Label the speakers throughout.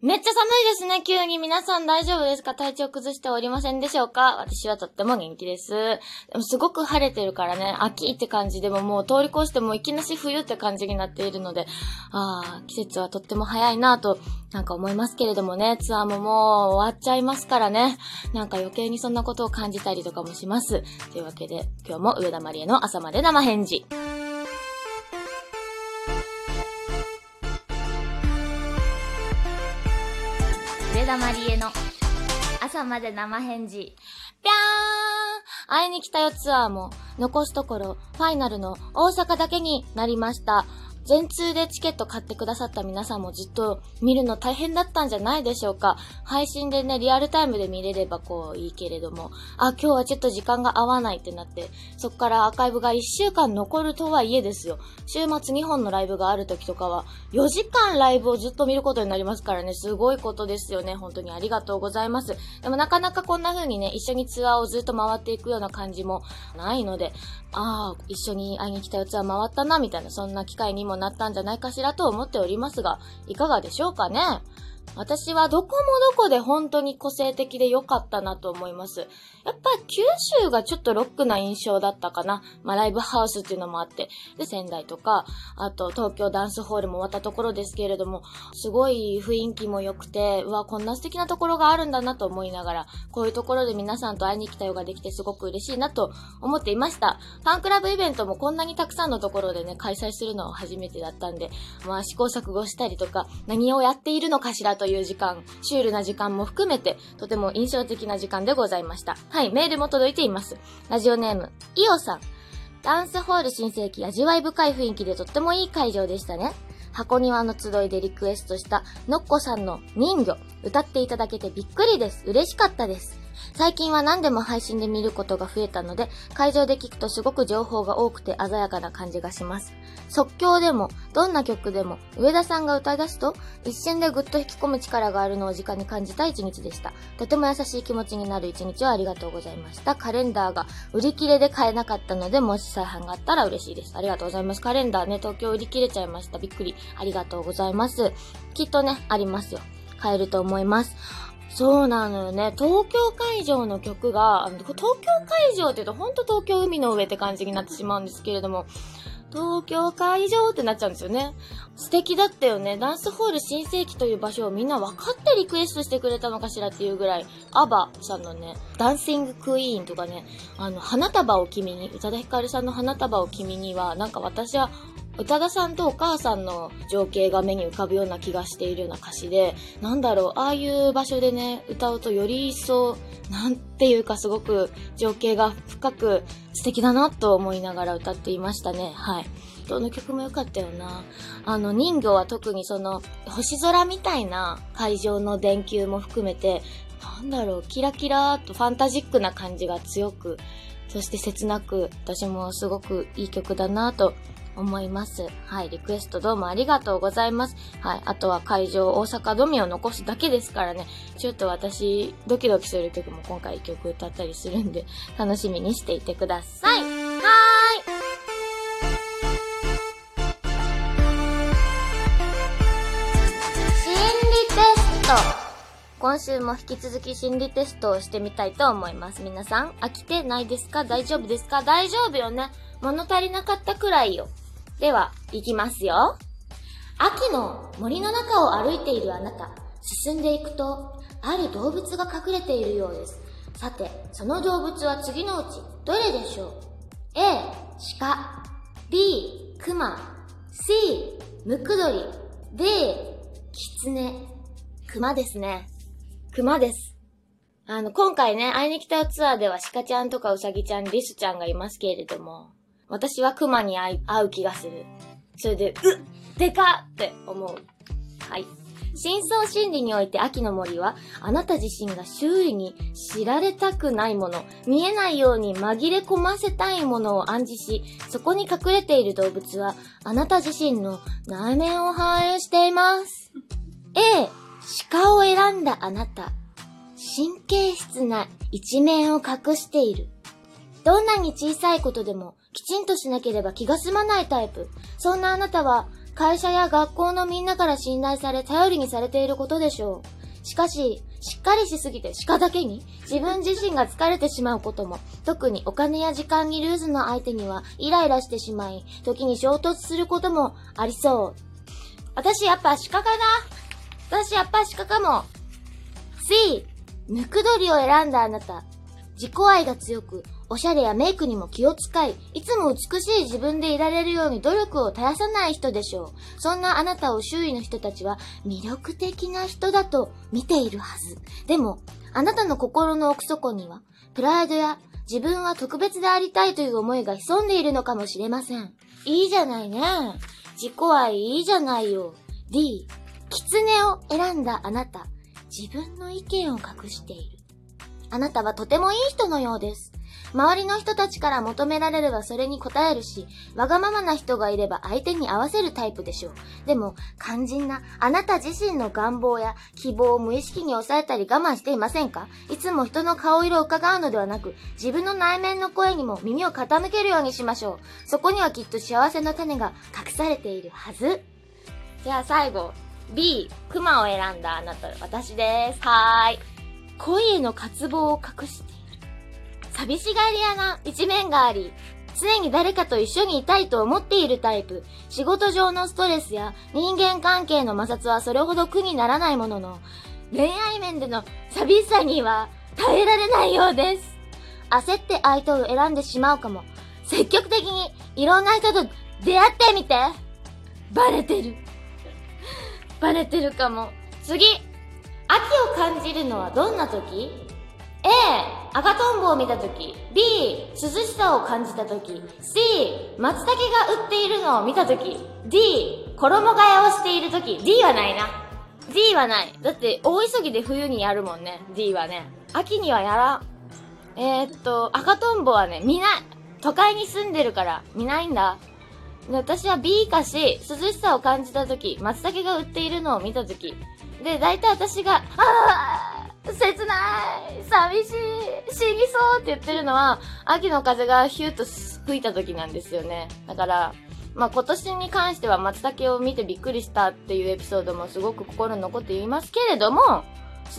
Speaker 1: めっちゃ寒いですね、急に。皆さん大丈夫ですか？体調崩しておりませんでしょうか？私はとっても元気です。でもすごく晴れてるからね、秋って感じでももう通り越してもいきなし冬って感じになっているので、ああ、季節はとっても早いなと、なんか思いますけれどもね、ツアーももう終わっちゃいますからね。なんか余計にそんなことを感じたりとかもします。というわけで、今日も上田まりえの朝まで生返事。田まりえの朝まで生返事。ぴゃーん会いに来たよツアーも残すところファイナルの大阪だけになりました。全通でチケット買ってくださった皆さんもずっと見るの大変だったんじゃないでしょうか。配信でね、リアルタイムで見れればこういいけれども、あ、今日はちょっと時間が合わないってなって、そっからアーカイブが1週間残るとはいえですよ。週末2本のライブがある時とかは、4時間ライブをずっと見ることになりますからね、すごいことですよね。本当にありがとうございます。でもなかなかこんな風にね、一緒にツアーをずっと回っていくような感じもないので、ああ、一緒に会いに来たやつは回ったな、みたいな、そんな機会にもなったんじゃないかしらと思っておりますが、いかがでしょうかね？私はどこもどこで本当に個性的で良かったなと思います。やっぱ九州がちょっとロックな印象だったかな。まあライブハウスっていうのもあって。で、仙台とか、あと東京ダンスホールも終わったところですけれども、すごい雰囲気も良くて、うわ、こんな素敵なところがあるんだなと思いながら、こういうところで皆さんと会いに来たようができてすごく嬉しいなと思っていました。ファンクラブイベントもこんなにたくさんのところでね、開催するのは初めてだったんで、まあ試行錯誤したりとか、何をやっているのかしらという時間、シュールな時間も含めて、とても印象的な時間でございました。はい、メールも届いています。ラジオネーム、イオさん。ダンスホール新世紀味わい深い雰囲気でとってもいい会場でしたね。箱庭の集いでリクエストしたのっこさんの人魚、歌っていただけてびっくりです。嬉しかったです。最近は何でも配信で見ることが増えたので、会場で聞くとすごく情報が多くて鮮やかな感じがします。即興でも、どんな曲でも、上田さんが歌い出すと、一瞬でぐっと引き込む力があるのを直に感じた一日でした。とても優しい気持ちになる一日をありがとうございました。カレンダーが売り切れで買えなかったので、もし再販があったら嬉しいです。ありがとうございます。カレンダーね、東京売り切れちゃいました。びっくり。ありがとうございます。きっとね、ありますよ。買えると思います。そうなのよね。東京会場の曲が、あの東京会場って言うとほんと東京海の上って感じになってしまうんですけれども、東京会場ってなっちゃうんですよね。素敵だったよね。ダンスホール新世紀という場所をみんな分かってリクエストしてくれたのかしらっていうぐらい、アバさんのね、ダンシングクイーンとかね、あの、花束を君に、宇多田ヒカルさんの花束を君には、なんか私は宇多田さんとお母さんの情景が目に浮かぶような気がしているような歌詞で、なんだろう、ああいう場所でね、歌うとより一層、なんていうかすごく情景が深く素敵だなと思いながら歌っていましたね。はい。どの曲も良かったよな。あの人魚は特にその星空みたいな会場の電球も含めて、なんだろう、キラキラーとファンタジックな感じが強く、そして切なく、私もすごくいい曲だなと思います。はい、リクエストどうもありがとうございます。はい、あとは会場大阪ドミを残すだけですからね、ちょっと私、ドキドキする曲も今回曲歌ったりするんで、楽しみにしていてください。はーい。心理テスト。今週も引き続き心理テストをしてみたいと思います。皆さん、飽きてないですか？大丈夫ですか？大丈夫よね物足りなかったくらいよ。では、行きますよ。秋の森の中を歩いているあなた、進んでいくと、ある動物が隠れているようです。さて、その動物は次のうち、どれでしょう ?A、鹿。B、熊。C、ムクドリ。D、キツネ。熊ですね。熊です。あの、今回ね、会いに来たツアーでは鹿ちゃんとかウサギちゃん、リスちゃんがいますけれども、私は熊に会う気がする。それで、うっでかって思う。はい。深層心理において秋の森は、あなた自身が周囲に知られたくないもの、見えないように紛れ込ませたいものを暗示し、そこに隠れている動物は、あなた自身の内面を反映しています。A、鹿を選んだあなた。神経質な一面を隠している。どんなに小さいことでもきちんとしなければ気が済まないタイプ。そんなあなたは会社や学校のみんなから信頼され頼りにされていることでしょう。しかし、しっかりしすぎて鹿だけに自分自身が疲れてしまうことも、特にお金や時間にルーズの相手にはイライラしてしまい、時に衝突することもありそう。私やっぱ鹿かな？私やっぱ鹿かも。C、ムクドリを選んだあなた。自己愛が強く、おしゃれやメイクにも気を使い、いつも美しい自分でいられるように努力を絶やさない人でしょう。そんなあなたを周囲の人たちは魅力的な人だと見ているはず。でも、あなたの心の奥底には、プライドや自分は特別でありたいという思いが潜んでいるのかもしれません。いいじゃないね。自己愛いいじゃないよ。D、狐を選んだあなた。自分の意見を隠している。あなたはとてもいい人のようです。周りの人たちから求められればそれに応えるし、わがままな人がいれば相手に合わせるタイプでしょう。でも、肝心なあなた自身の願望や希望を無意識に抑えたり我慢していませんか？いつも人の顔色を伺うのではなく、自分の内面の声にも耳を傾けるようにしましょう。そこにはきっと幸せの種が隠されているはず。じゃあ最後、B、熊を選んだあなた、私です。はーい。恋への渇望を隠して。寂しがり屋な一面があり、常に誰かと一緒にいたいと思っているタイプ。仕事上のストレスや人間関係の摩擦はそれほど苦にならないものの、恋愛面での寂しさには耐えられないようです。焦って相手を選んでしまうかも。積極的にいろんな人と出会ってみて。バレてる。バレてるかも。次。秋を感じるのはどんな時？A、赤トンボを見たとき。B、涼しさを感じたとき。C、松茸が売っているのを見たとき。D、衣替えをしているとき。D はないな。D はない。だって大急ぎで冬にやるもんね。D はね。秋にはやらん。えー、っと、赤トンボはね、見ない。都会に住んでるから見ないんだ。私は B か C、涼しさを感じたとき、松茸が売っているのを見たとき。で、大体私が、あー切ない寂しい死にそうって言ってるのは、秋の風がヒューと吹いた時なんですよね。だから、まあ、今年に関しては松茸を見てびっくりしたっていうエピソードもすごく心に残っていますけれども、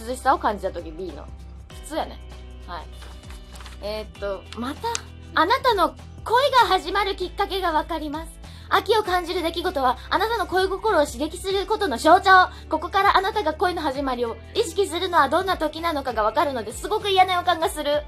Speaker 1: 涼しさを感じた時 B の。普通やね。はい。えー、っと、また、あなたの恋が始まるきっかけがわかります。秋を感じる出来事は、あなたの恋心を刺激することの象徴。ここからあなたが恋の始まりを意識するのはどんな時なのかがわかるのですごく嫌な予感がする。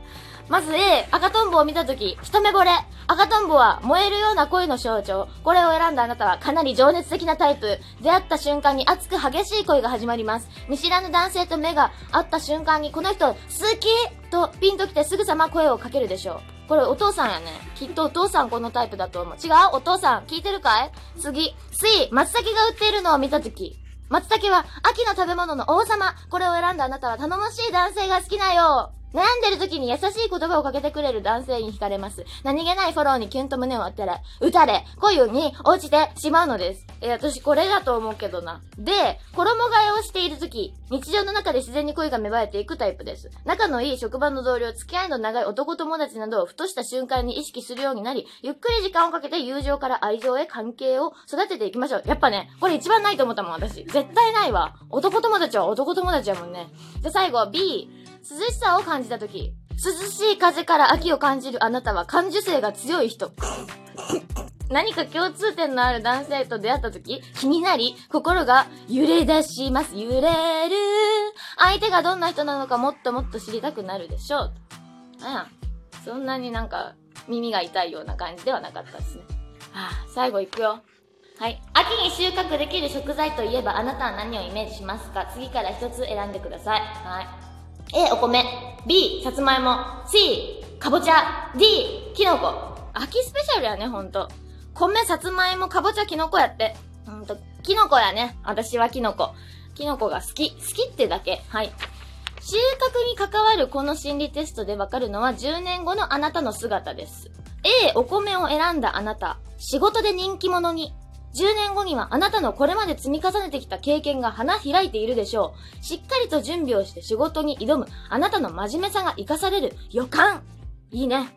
Speaker 1: まず A、赤とんぼを見たとき、一目惚れ。赤とんぼは燃えるような恋の象徴。これを選んだあなたはかなり情熱的なタイプ。出会った瞬間に熱く激しい恋が始まります。見知らぬ男性と目が合った瞬間にこの人好きとピンと来てすぐさま声をかけるでしょう。これお父さんやね。きっとお父さんこのタイプだと思う。違う？お父さん、聞いてるかい？次。C、松茸が売っているのを見たとき。松茸は秋の食べ物の王様。これを選んだあなたは頼もしい男性が好きなよ。悩んでる時に優しい言葉をかけてくれる男性に惹かれます。何気ないフォローにキュンと胸を打たれ、打たれ、恋に落ちてしまうのです。え、私これだと思うけどな。で、衣替えをしている時、日常の中で自然に恋が芽生えていくタイプです。仲のいい職場の同僚、付き合いの長い男友達などをふとした瞬間に意識するようになり、ゆっくり時間をかけて友情から愛情へ関係を育てていきましょう。やっぱね、これ一番ないと思ったもん、私。絶対ないわ。男友達は男友達やもんね。じゃ、最後は、B。涼しさを感じたとき、涼しい風から秋を感じるあなたは感受性が強い人。何か共通点のある男性と出会った時、気になり、心が揺れ出します。揺れる。相手がどんな人なのかもっともっと知りたくなるでしょう。うん。そんなになんか耳が痛いような感じではなかったですね。はあ、最後行くよ。はい。秋に収穫できる食材といえばあなたは何をイメージしますか？次から一つ選んでください。はい。A、お米。B、さつまいも。C、かぼちゃ。D、きのこ。秋スペシャルやね、ほんと。米、さつまいも、かぼちゃ、きのこやって。ほんと、きのこやね。私はきのこ。きのこが好き。好きってだけ。はい。収穫に関わるこの心理テストでわかるのは10年後のあなたの姿です。A、お米を選んだあなた。仕事で人気者に。10年後にはあなたのこれまで積み重ねてきた経験が花開いているでしょう。しっかりと準備をして仕事に挑むあなたの真面目さが活かされる予感。いいね。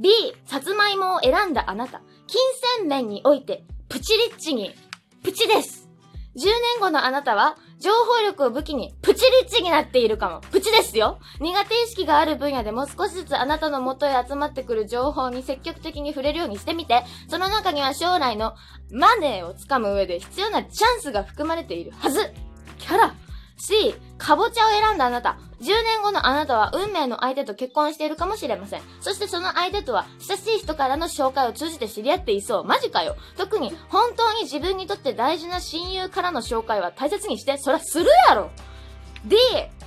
Speaker 1: B、さつまいもを選んだあなた。金銭面において、プチリッチに、ププチです。10年後のあなたは、情報力を武器にプチリッチになっているかも。プチですよ。苦手意識がある分野でも少しずつあなたの元へ集まってくる情報に積極的に触れるようにしてみて、その中には将来のマネーをつかむ上で必要なチャンスが含まれているはず。キャラ。C、かぼちゃを選んだあなた。10年後のあなたは運命の相手と結婚しているかもしれません。そしてその相手とは親しい人からの紹介を通じて知り合っていそう。マジかよ。特に本当に自分にとって大事な親友からの紹介は大切にして、そらするやろ !D、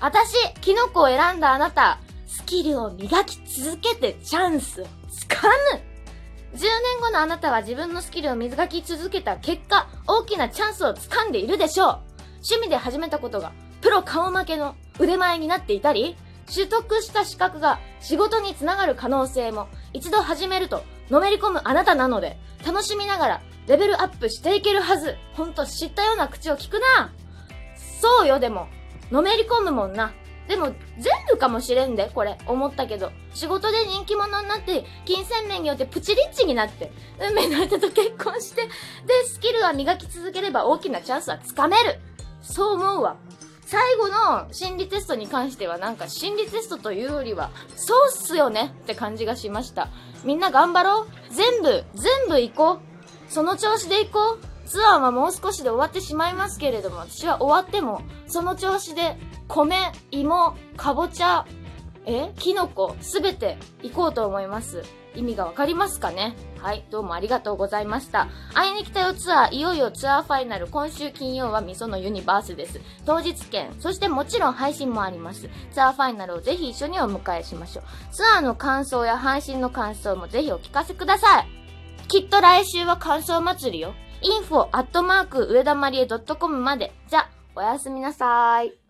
Speaker 1: 私、キノコを選んだあなた。スキルを磨き続けてチャンスをつかむ !10 年後のあなたは自分のスキルを磨き続けた結果、大きなチャンスをつかんでいるでしょう趣味で始めたことがプロ顔負けの腕前になっていたり、取得した資格が仕事につながる可能性も一度始めるとのめり込むあなたなので、楽しみながらレベルアップしていけるはず。ほんと知ったような口を聞くな。そうよ、でも。のめり込むもんな。でも、全部かもしれんで、これ。思ったけど。仕事で人気者になって、金銭面によってプチリッチになって、運命の相手と結婚して、で、スキルは磨き続ければ大きなチャンスはつかめる。そう思うわ。最後の心理テストに関してはなんか心理テストというよりは、そうっすよねって感じがしました。みんな頑張ろう全部、全部行こうその調子で行こうツアーはもう少しで終わってしまいますけれども、私は終わっても、その調子で、米、芋、かぼちゃ、えキノコ、すべて行こうと思います。意味がわかりますかね？はい、どうもありがとうございました。会いに来たよツアー、いよいよツアーファイナル、今週金曜はみそのユニバースです。当日券、そしてもちろん配信もあります。ツアーファイナルをぜひ一緒にお迎えしましょう。ツアーの感想や配信の感想もぜひお聞かせください。きっと来週は感想祭りよ。info アットマーク上田まりえ .com まで。じゃ、おやすみなさーい。